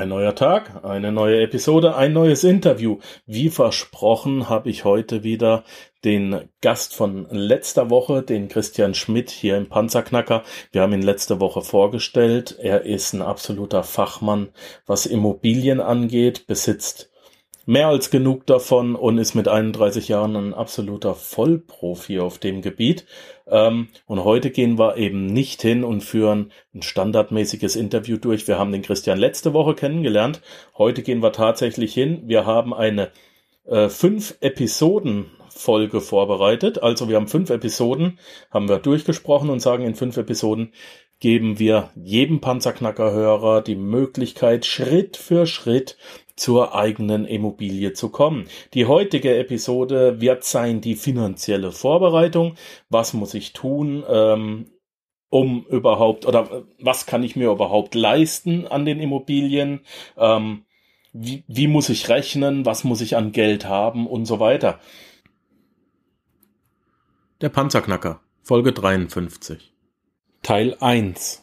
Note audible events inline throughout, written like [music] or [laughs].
Ein neuer Tag, eine neue Episode, ein neues Interview. Wie versprochen habe ich heute wieder den Gast von letzter Woche, den Christian Schmidt hier im Panzerknacker. Wir haben ihn letzte Woche vorgestellt. Er ist ein absoluter Fachmann, was Immobilien angeht, besitzt mehr als genug davon und ist mit 31 Jahren ein absoluter Vollprofi auf dem Gebiet. Ähm, und heute gehen wir eben nicht hin und führen ein standardmäßiges Interview durch. Wir haben den Christian letzte Woche kennengelernt. Heute gehen wir tatsächlich hin. Wir haben eine äh, fünf Episoden Folge vorbereitet. Also wir haben fünf Episoden, haben wir durchgesprochen und sagen in fünf Episoden geben wir jedem Panzerknacker-Hörer die Möglichkeit, Schritt für Schritt zur eigenen Immobilie zu kommen. Die heutige Episode wird sein die finanzielle Vorbereitung. Was muss ich tun? Ähm, um überhaupt oder äh, was kann ich mir überhaupt leisten an den Immobilien? Ähm, wie, wie muss ich rechnen? Was muss ich an Geld haben und so weiter? Der Panzerknacker, Folge 53. Teil 1.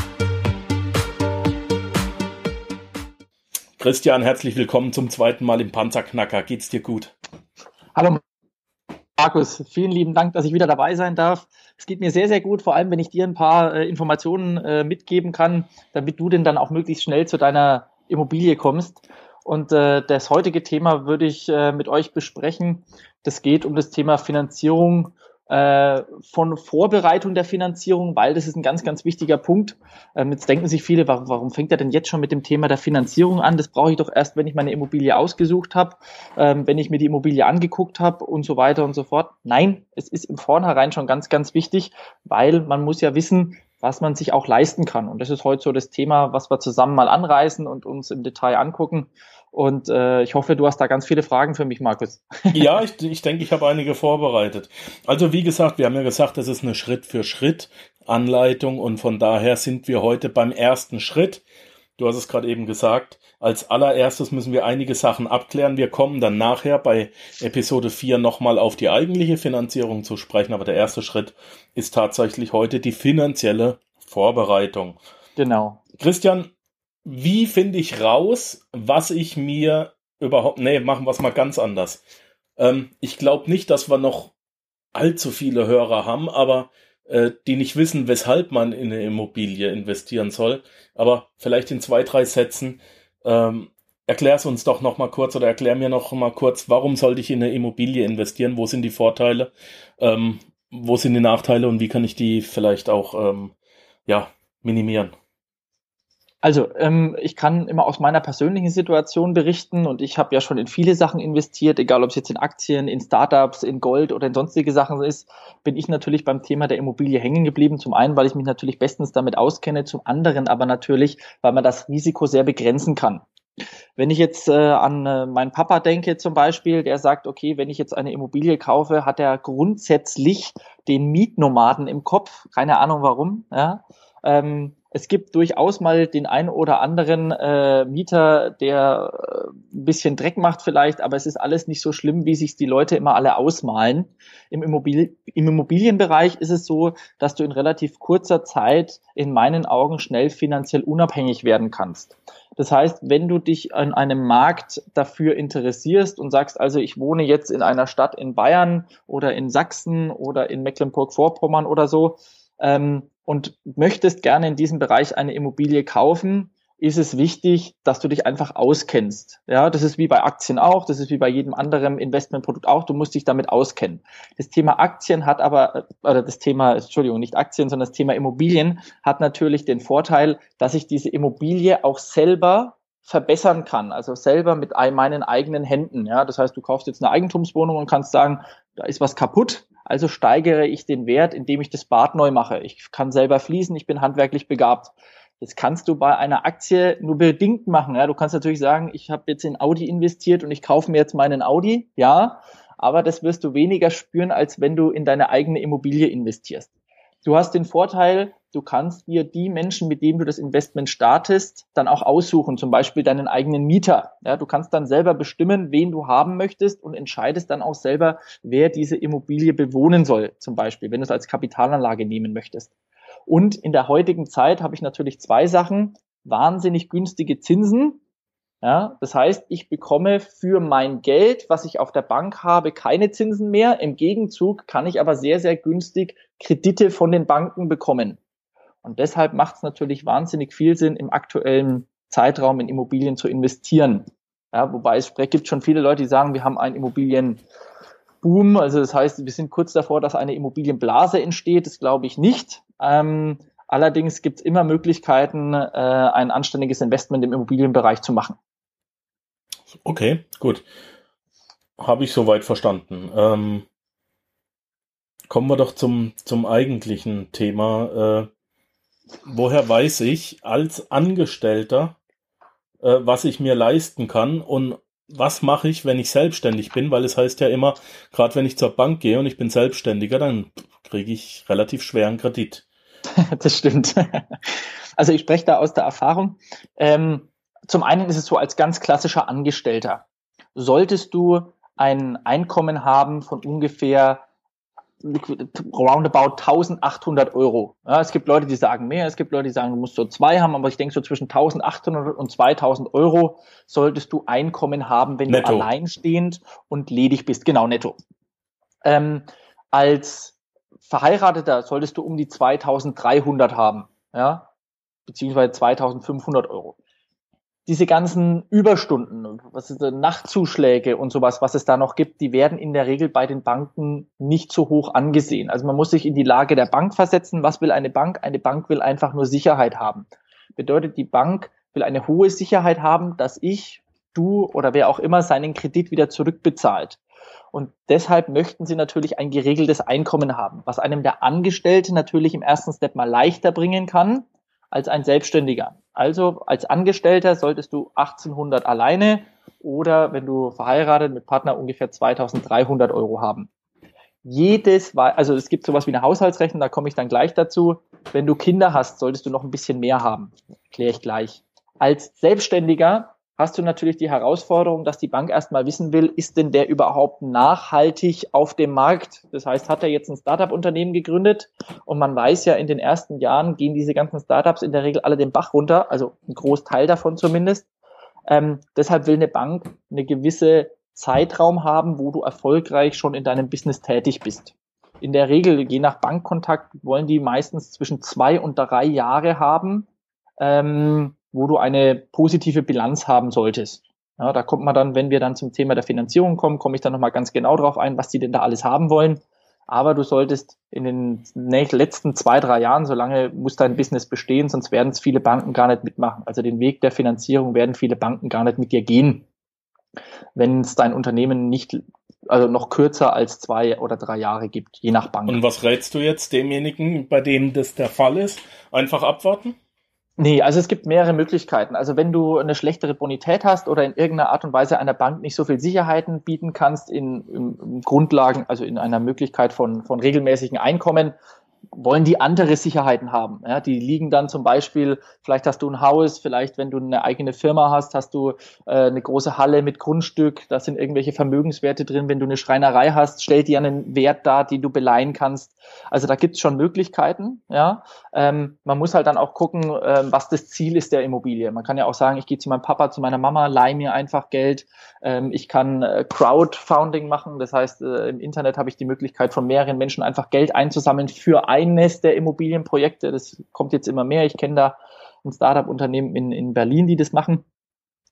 Christian, herzlich willkommen zum zweiten Mal im Panzerknacker. Geht's dir gut? Hallo Markus, vielen lieben Dank, dass ich wieder dabei sein darf. Es geht mir sehr, sehr gut, vor allem wenn ich dir ein paar äh, Informationen äh, mitgeben kann, damit du denn dann auch möglichst schnell zu deiner Immobilie kommst. Und äh, das heutige Thema würde ich äh, mit euch besprechen. Das geht um das Thema Finanzierung von Vorbereitung der Finanzierung, weil das ist ein ganz, ganz wichtiger Punkt. Ähm, jetzt denken sich viele, warum, warum fängt er denn jetzt schon mit dem Thema der Finanzierung an? Das brauche ich doch erst, wenn ich meine Immobilie ausgesucht habe, ähm, wenn ich mir die Immobilie angeguckt habe und so weiter und so fort. Nein, es ist im Vornherein schon ganz, ganz wichtig, weil man muss ja wissen, was man sich auch leisten kann. Und das ist heute so das Thema, was wir zusammen mal anreißen und uns im Detail angucken. Und äh, ich hoffe, du hast da ganz viele Fragen für mich, Markus. [laughs] ja, ich, ich denke, ich habe einige vorbereitet. Also wie gesagt, wir haben ja gesagt, das ist eine Schritt-für-Schritt-Anleitung und von daher sind wir heute beim ersten Schritt. Du hast es gerade eben gesagt. Als allererstes müssen wir einige Sachen abklären. Wir kommen dann nachher bei Episode 4 nochmal auf die eigentliche Finanzierung zu sprechen, aber der erste Schritt ist tatsächlich heute die finanzielle Vorbereitung. Genau. Christian, wie finde ich raus, was ich mir überhaupt, nee, machen wir es mal ganz anders. Ähm, ich glaube nicht, dass wir noch allzu viele Hörer haben, aber äh, die nicht wissen, weshalb man in eine Immobilie investieren soll. Aber vielleicht in zwei, drei Sätzen, ähm, erklär es uns doch noch mal kurz oder erklär mir noch mal kurz, warum sollte ich in eine Immobilie investieren? Wo sind die Vorteile? Ähm, wo sind die Nachteile und wie kann ich die vielleicht auch ähm, ja minimieren? Also, ähm, ich kann immer aus meiner persönlichen Situation berichten und ich habe ja schon in viele Sachen investiert, egal ob es jetzt in Aktien, in Startups, in Gold oder in sonstige Sachen ist, bin ich natürlich beim Thema der Immobilie hängen geblieben. Zum einen, weil ich mich natürlich bestens damit auskenne, zum anderen aber natürlich, weil man das Risiko sehr begrenzen kann. Wenn ich jetzt äh, an äh, meinen Papa denke zum Beispiel, der sagt, okay, wenn ich jetzt eine Immobilie kaufe, hat er grundsätzlich den Mietnomaden im Kopf, keine Ahnung warum, ja. Ähm, es gibt durchaus mal den einen oder anderen äh, Mieter, der äh, ein bisschen Dreck macht vielleicht, aber es ist alles nicht so schlimm, wie sich die Leute immer alle ausmalen. Im, Immobil Im Immobilienbereich ist es so, dass du in relativ kurzer Zeit in meinen Augen schnell finanziell unabhängig werden kannst. Das heißt, wenn du dich an einem Markt dafür interessierst und sagst, also ich wohne jetzt in einer Stadt in Bayern oder in Sachsen oder in Mecklenburg-Vorpommern oder so, ähm, und möchtest gerne in diesem Bereich eine Immobilie kaufen, ist es wichtig, dass du dich einfach auskennst. Ja, das ist wie bei Aktien auch, das ist wie bei jedem anderen Investmentprodukt auch. Du musst dich damit auskennen. Das Thema Aktien hat aber, äh, oder das Thema, Entschuldigung, nicht Aktien, sondern das Thema Immobilien hat natürlich den Vorteil, dass ich diese Immobilie auch selber verbessern kann, also selber mit meinen eigenen Händen. Ja, das heißt, du kaufst jetzt eine Eigentumswohnung und kannst sagen, da ist was kaputt, also steigere ich den Wert, indem ich das Bad neu mache. Ich kann selber fließen, ich bin handwerklich begabt. Das kannst du bei einer Aktie nur bedingt machen. Ja, du kannst natürlich sagen, ich habe jetzt in Audi investiert und ich kaufe mir jetzt meinen Audi. Ja, aber das wirst du weniger spüren, als wenn du in deine eigene Immobilie investierst. Du hast den Vorteil, du kannst dir die Menschen, mit denen du das Investment startest, dann auch aussuchen, zum Beispiel deinen eigenen Mieter. Ja, du kannst dann selber bestimmen, wen du haben möchtest und entscheidest dann auch selber, wer diese Immobilie bewohnen soll, zum Beispiel, wenn du es als Kapitalanlage nehmen möchtest. Und in der heutigen Zeit habe ich natürlich zwei Sachen. Wahnsinnig günstige Zinsen. Ja, das heißt, ich bekomme für mein Geld, was ich auf der Bank habe, keine Zinsen mehr. Im Gegenzug kann ich aber sehr, sehr günstig Kredite von den Banken bekommen. Und deshalb macht es natürlich wahnsinnig viel Sinn, im aktuellen Zeitraum in Immobilien zu investieren. Ja, wobei es gibt schon viele Leute, die sagen, wir haben einen Immobilienboom. Also das heißt, wir sind kurz davor, dass eine Immobilienblase entsteht. Das glaube ich nicht. Ähm, allerdings gibt es immer Möglichkeiten, äh, ein anständiges Investment im Immobilienbereich zu machen. Okay, gut. Habe ich soweit verstanden. Ähm, kommen wir doch zum, zum eigentlichen Thema. Äh, woher weiß ich als Angestellter, äh, was ich mir leisten kann und was mache ich, wenn ich selbstständig bin? Weil es heißt ja immer, gerade wenn ich zur Bank gehe und ich bin Selbstständiger, dann kriege ich relativ schweren Kredit. [laughs] das stimmt. Also ich spreche da aus der Erfahrung. Ähm, zum einen ist es so als ganz klassischer Angestellter. Solltest du ein Einkommen haben von ungefähr roundabout 1800 Euro. Ja, es gibt Leute, die sagen mehr, es gibt Leute, die sagen, du musst so zwei haben, aber ich denke so zwischen 1800 und 2000 Euro solltest du Einkommen haben, wenn netto. du alleinstehend und ledig bist. Genau, netto. Ähm, als Verheirateter solltest du um die 2300 haben, ja, beziehungsweise 2500 Euro. Diese ganzen Überstunden, was ist, Nachtzuschläge und sowas, was es da noch gibt, die werden in der Regel bei den Banken nicht so hoch angesehen. Also man muss sich in die Lage der Bank versetzen. Was will eine Bank? Eine Bank will einfach nur Sicherheit haben. Bedeutet, die Bank will eine hohe Sicherheit haben, dass ich, du oder wer auch immer seinen Kredit wieder zurückbezahlt. Und deshalb möchten sie natürlich ein geregeltes Einkommen haben, was einem der Angestellte natürlich im ersten Step mal leichter bringen kann als ein Selbstständiger. Also als Angestellter solltest du 1800 alleine oder wenn du verheiratet mit Partner ungefähr 2300 Euro haben. Jedes, also es gibt sowas wie eine Haushaltsrechnung, da komme ich dann gleich dazu. Wenn du Kinder hast, solltest du noch ein bisschen mehr haben. Erkläre ich gleich. Als Selbstständiger hast du natürlich die Herausforderung, dass die Bank erstmal wissen will, ist denn der überhaupt nachhaltig auf dem Markt? Das heißt, hat er jetzt ein Startup-Unternehmen gegründet und man weiß ja, in den ersten Jahren gehen diese ganzen Startups in der Regel alle den Bach runter, also ein Großteil davon zumindest. Ähm, deshalb will eine Bank eine gewisse Zeitraum haben, wo du erfolgreich schon in deinem Business tätig bist. In der Regel, je nach Bankkontakt, wollen die meistens zwischen zwei und drei Jahre haben. Ähm, wo du eine positive Bilanz haben solltest. Ja, da kommt man dann, wenn wir dann zum Thema der Finanzierung kommen, komme ich dann nochmal ganz genau drauf ein, was die denn da alles haben wollen. Aber du solltest in den letzten zwei, drei Jahren, solange muss dein Business bestehen, sonst werden es viele Banken gar nicht mitmachen. Also den Weg der Finanzierung werden viele Banken gar nicht mit dir gehen, wenn es dein Unternehmen nicht, also noch kürzer als zwei oder drei Jahre gibt, je nach Bank. Und was rätst du jetzt demjenigen, bei dem das der Fall ist? Einfach abwarten? Nee, also es gibt mehrere Möglichkeiten. Also wenn du eine schlechtere Bonität hast oder in irgendeiner Art und Weise einer Bank nicht so viel Sicherheiten bieten kannst in, in Grundlagen, also in einer Möglichkeit von, von regelmäßigen Einkommen, wollen die andere Sicherheiten haben. Ja, die liegen dann zum Beispiel, vielleicht hast du ein Haus, vielleicht wenn du eine eigene Firma hast, hast du äh, eine große Halle mit Grundstück, da sind irgendwelche Vermögenswerte drin. Wenn du eine Schreinerei hast, stellt die einen Wert dar, den du beleihen kannst. Also da gibt's schon Möglichkeiten. Ja, ähm, man muss halt dann auch gucken, äh, was das Ziel ist der Immobilie. Man kann ja auch sagen, ich gehe zu meinem Papa, zu meiner Mama, leih mir einfach Geld. Ähm, ich kann äh, Crowdfunding machen, das heißt, äh, im Internet habe ich die Möglichkeit von mehreren Menschen einfach Geld einzusammeln für eines der Immobilienprojekte. Das kommt jetzt immer mehr. Ich kenne da ein Startup-Unternehmen in, in Berlin, die das machen.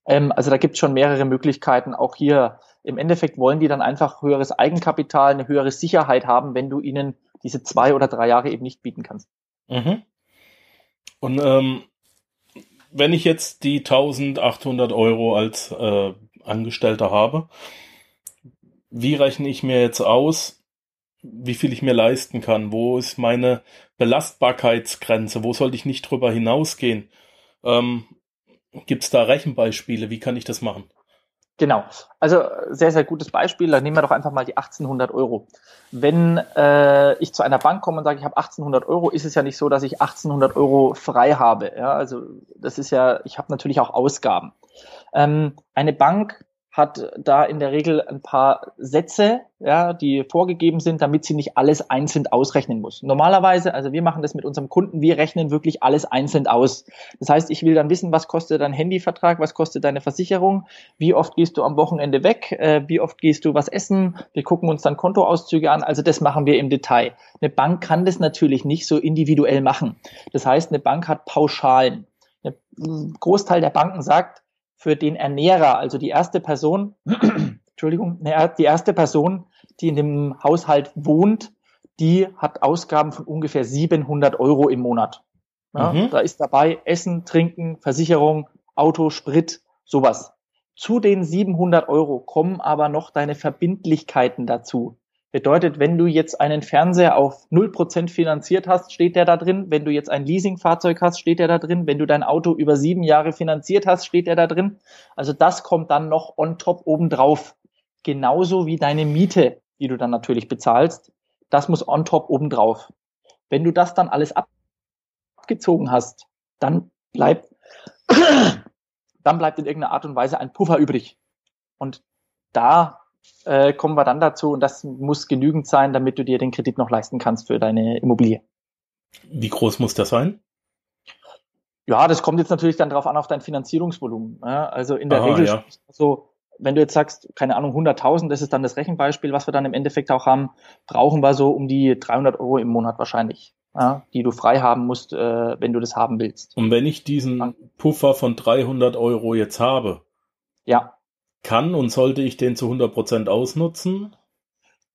Ähm, also da gibt es schon mehrere Möglichkeiten. Auch hier im Endeffekt wollen die dann einfach höheres Eigenkapital, eine höhere Sicherheit haben, wenn du ihnen diese zwei oder drei Jahre eben nicht bieten kannst. Mhm. Und ähm, wenn ich jetzt die 1800 Euro als äh, Angestellter habe, wie rechne ich mir jetzt aus, wie viel ich mir leisten kann? Wo ist meine Belastbarkeitsgrenze? Wo sollte ich nicht drüber hinausgehen? Ähm, Gibt es da Rechenbeispiele? Wie kann ich das machen? Genau. Also sehr, sehr gutes Beispiel. Dann nehmen wir doch einfach mal die 1800 Euro. Wenn äh, ich zu einer Bank komme und sage, ich habe 1800 Euro, ist es ja nicht so, dass ich 1800 Euro frei habe. Ja, also das ist ja, ich habe natürlich auch Ausgaben. Ähm, eine Bank hat da in der Regel ein paar Sätze, ja, die vorgegeben sind, damit sie nicht alles einzeln ausrechnen muss. Normalerweise, also wir machen das mit unserem Kunden, wir rechnen wirklich alles einzeln aus. Das heißt, ich will dann wissen, was kostet dein Handyvertrag, was kostet deine Versicherung, wie oft gehst du am Wochenende weg, äh, wie oft gehst du was essen, wir gucken uns dann Kontoauszüge an, also das machen wir im Detail. Eine Bank kann das natürlich nicht so individuell machen. Das heißt, eine Bank hat Pauschalen. Ein Großteil der Banken sagt, für den Ernährer, also die erste Person, [clears throat] Entschuldigung, die erste Person, die in dem Haushalt wohnt, die hat Ausgaben von ungefähr 700 Euro im Monat. Ja, mhm. Da ist dabei Essen, Trinken, Versicherung, Auto, Sprit, sowas. Zu den 700 Euro kommen aber noch deine Verbindlichkeiten dazu. Bedeutet, wenn du jetzt einen Fernseher auf 0% finanziert hast, steht der da drin. Wenn du jetzt ein Leasingfahrzeug hast, steht der da drin. Wenn du dein Auto über sieben Jahre finanziert hast, steht der da drin. Also das kommt dann noch on top obendrauf. Genauso wie deine Miete, die du dann natürlich bezahlst. Das muss on top obendrauf. Wenn du das dann alles abgezogen hast, dann bleibt, [clears throat] dann bleibt in irgendeiner Art und Weise ein Puffer übrig. Und da äh, kommen wir dann dazu und das muss genügend sein, damit du dir den Kredit noch leisten kannst für deine Immobilie. Wie groß muss das sein? Ja, das kommt jetzt natürlich dann drauf an auf dein Finanzierungsvolumen. Ja, also in der Aha, Regel ja. so, wenn du jetzt sagst, keine Ahnung, 100.000, das ist dann das Rechenbeispiel, was wir dann im Endeffekt auch haben, brauchen wir so um die 300 Euro im Monat wahrscheinlich, ja, die du frei haben musst, äh, wenn du das haben willst. Und wenn ich diesen Puffer von 300 Euro jetzt habe, ja kann und sollte ich den zu 100 Prozent ausnutzen?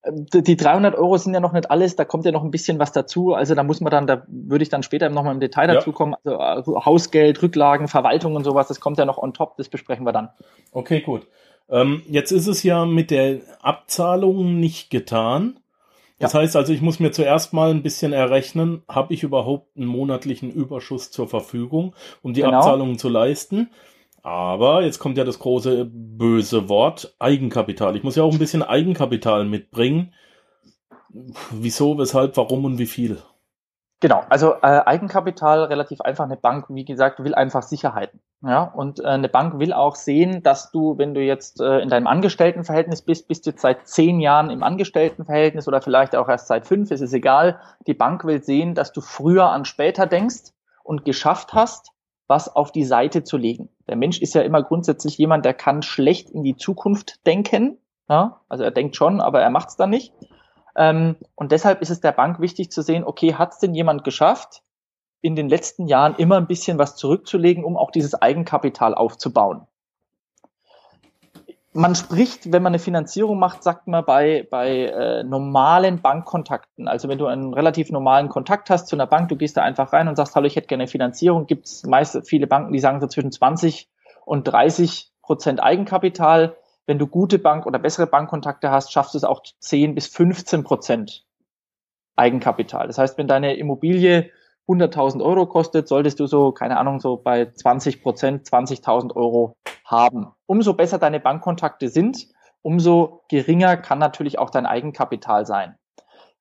Die 300 Euro sind ja noch nicht alles, da kommt ja noch ein bisschen was dazu. Also da muss man dann, da würde ich dann später nochmal im Detail dazu ja. kommen. Also, also Hausgeld, Rücklagen, Verwaltung und sowas, das kommt ja noch on top, das besprechen wir dann. Okay, gut. Ähm, jetzt ist es ja mit der Abzahlung nicht getan. Das ja. heißt also, ich muss mir zuerst mal ein bisschen errechnen, habe ich überhaupt einen monatlichen Überschuss zur Verfügung, um die genau. Abzahlungen zu leisten. Aber jetzt kommt ja das große böse Wort Eigenkapital. Ich muss ja auch ein bisschen Eigenkapital mitbringen. Wieso, weshalb, warum und wie viel? Genau, also äh, Eigenkapital relativ einfach. Eine Bank, wie gesagt, will einfach Sicherheiten. Ja, und äh, eine Bank will auch sehen, dass du, wenn du jetzt äh, in deinem Angestelltenverhältnis bist, bist du jetzt seit zehn Jahren im Angestelltenverhältnis oder vielleicht auch erst seit fünf, ist es egal. Die Bank will sehen, dass du früher an später denkst und geschafft hast, was auf die Seite zu legen. Der Mensch ist ja immer grundsätzlich jemand, der kann schlecht in die Zukunft denken. Ja? Also er denkt schon, aber er macht es dann nicht. Ähm, und deshalb ist es der Bank wichtig zu sehen, okay, hat es denn jemand geschafft, in den letzten Jahren immer ein bisschen was zurückzulegen, um auch dieses Eigenkapital aufzubauen man spricht, wenn man eine Finanzierung macht, sagt man bei, bei äh, normalen Bankkontakten, also wenn du einen relativ normalen Kontakt hast zu einer Bank, du gehst da einfach rein und sagst, hallo, ich hätte gerne Finanzierung, gibt es meist viele Banken, die sagen so zwischen 20 und 30 Prozent Eigenkapital. Wenn du gute Bank- oder bessere Bankkontakte hast, schaffst du es auch 10 bis 15 Prozent Eigenkapital. Das heißt, wenn deine Immobilie 100.000 Euro kostet, solltest du so, keine Ahnung, so bei 20 Prozent 20.000 Euro haben. Umso besser deine Bankkontakte sind, umso geringer kann natürlich auch dein Eigenkapital sein.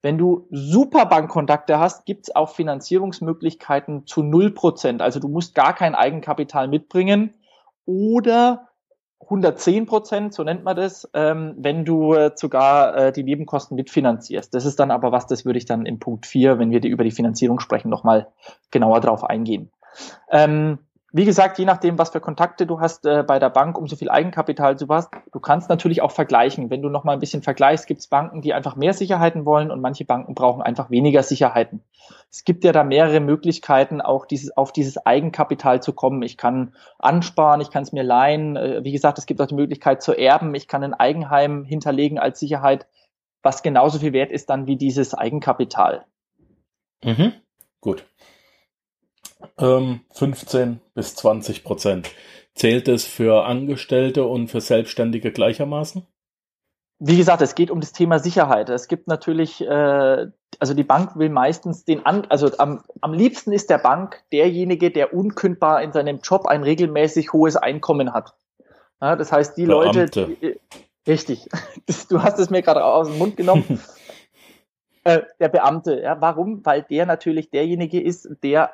Wenn du super Bankkontakte hast, gibt es auch Finanzierungsmöglichkeiten zu 0%. Also du musst gar kein Eigenkapital mitbringen oder 110 Prozent, so nennt man das, ähm, wenn du äh, sogar äh, die Nebenkosten mitfinanzierst. Das ist dann aber was, das würde ich dann im Punkt 4, wenn wir die über die Finanzierung sprechen, nochmal genauer drauf eingehen. Ähm, wie gesagt, je nachdem, was für Kontakte du hast äh, bei der Bank, umso viel Eigenkapital du hast. Du kannst natürlich auch vergleichen. Wenn du noch mal ein bisschen vergleichst, gibt es Banken, die einfach mehr Sicherheiten wollen und manche Banken brauchen einfach weniger Sicherheiten. Es gibt ja da mehrere Möglichkeiten, auch dieses, auf dieses Eigenkapital zu kommen. Ich kann ansparen, ich kann es mir leihen. Äh, wie gesagt, es gibt auch die Möglichkeit zu erben. Ich kann ein Eigenheim hinterlegen als Sicherheit, was genauso viel wert ist dann wie dieses Eigenkapital. Mhm. Gut ähm, 15 bis 20 Prozent. Zählt es für Angestellte und für Selbstständige gleichermaßen? wie gesagt, es geht um das Thema Sicherheit. Es gibt natürlich, äh, also die Bank will meistens den, an, also am, am liebsten ist der Bank derjenige, der unkündbar in seinem Job ein regelmäßig hohes Einkommen hat. Ja, das heißt, die Beamte. Leute, die, richtig, [laughs] das, du hast es mir gerade aus dem Mund genommen. [laughs] äh, der Beamte, ja, warum? Weil der natürlich derjenige ist, der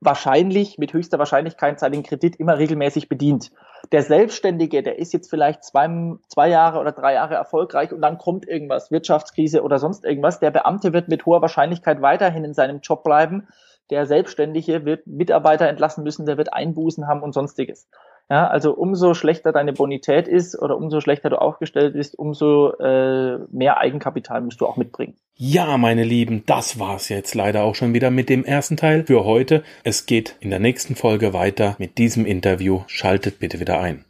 wahrscheinlich mit höchster Wahrscheinlichkeit seinen Kredit immer regelmäßig bedient. Der Selbstständige, der ist jetzt vielleicht zwei, zwei Jahre oder drei Jahre erfolgreich und dann kommt irgendwas, Wirtschaftskrise oder sonst irgendwas. Der Beamte wird mit hoher Wahrscheinlichkeit weiterhin in seinem Job bleiben. Der Selbstständige wird Mitarbeiter entlassen müssen, der wird Einbußen haben und sonstiges. Ja, also umso schlechter deine Bonität ist oder umso schlechter du aufgestellt bist, umso äh, mehr Eigenkapital musst du auch mitbringen. Ja, meine Lieben, das war's jetzt leider auch schon wieder mit dem ersten Teil für heute. Es geht in der nächsten Folge weiter mit diesem Interview. Schaltet bitte wieder ein.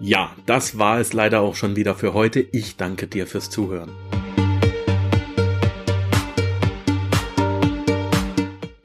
Ja, das war es leider auch schon wieder für heute. Ich danke dir fürs Zuhören.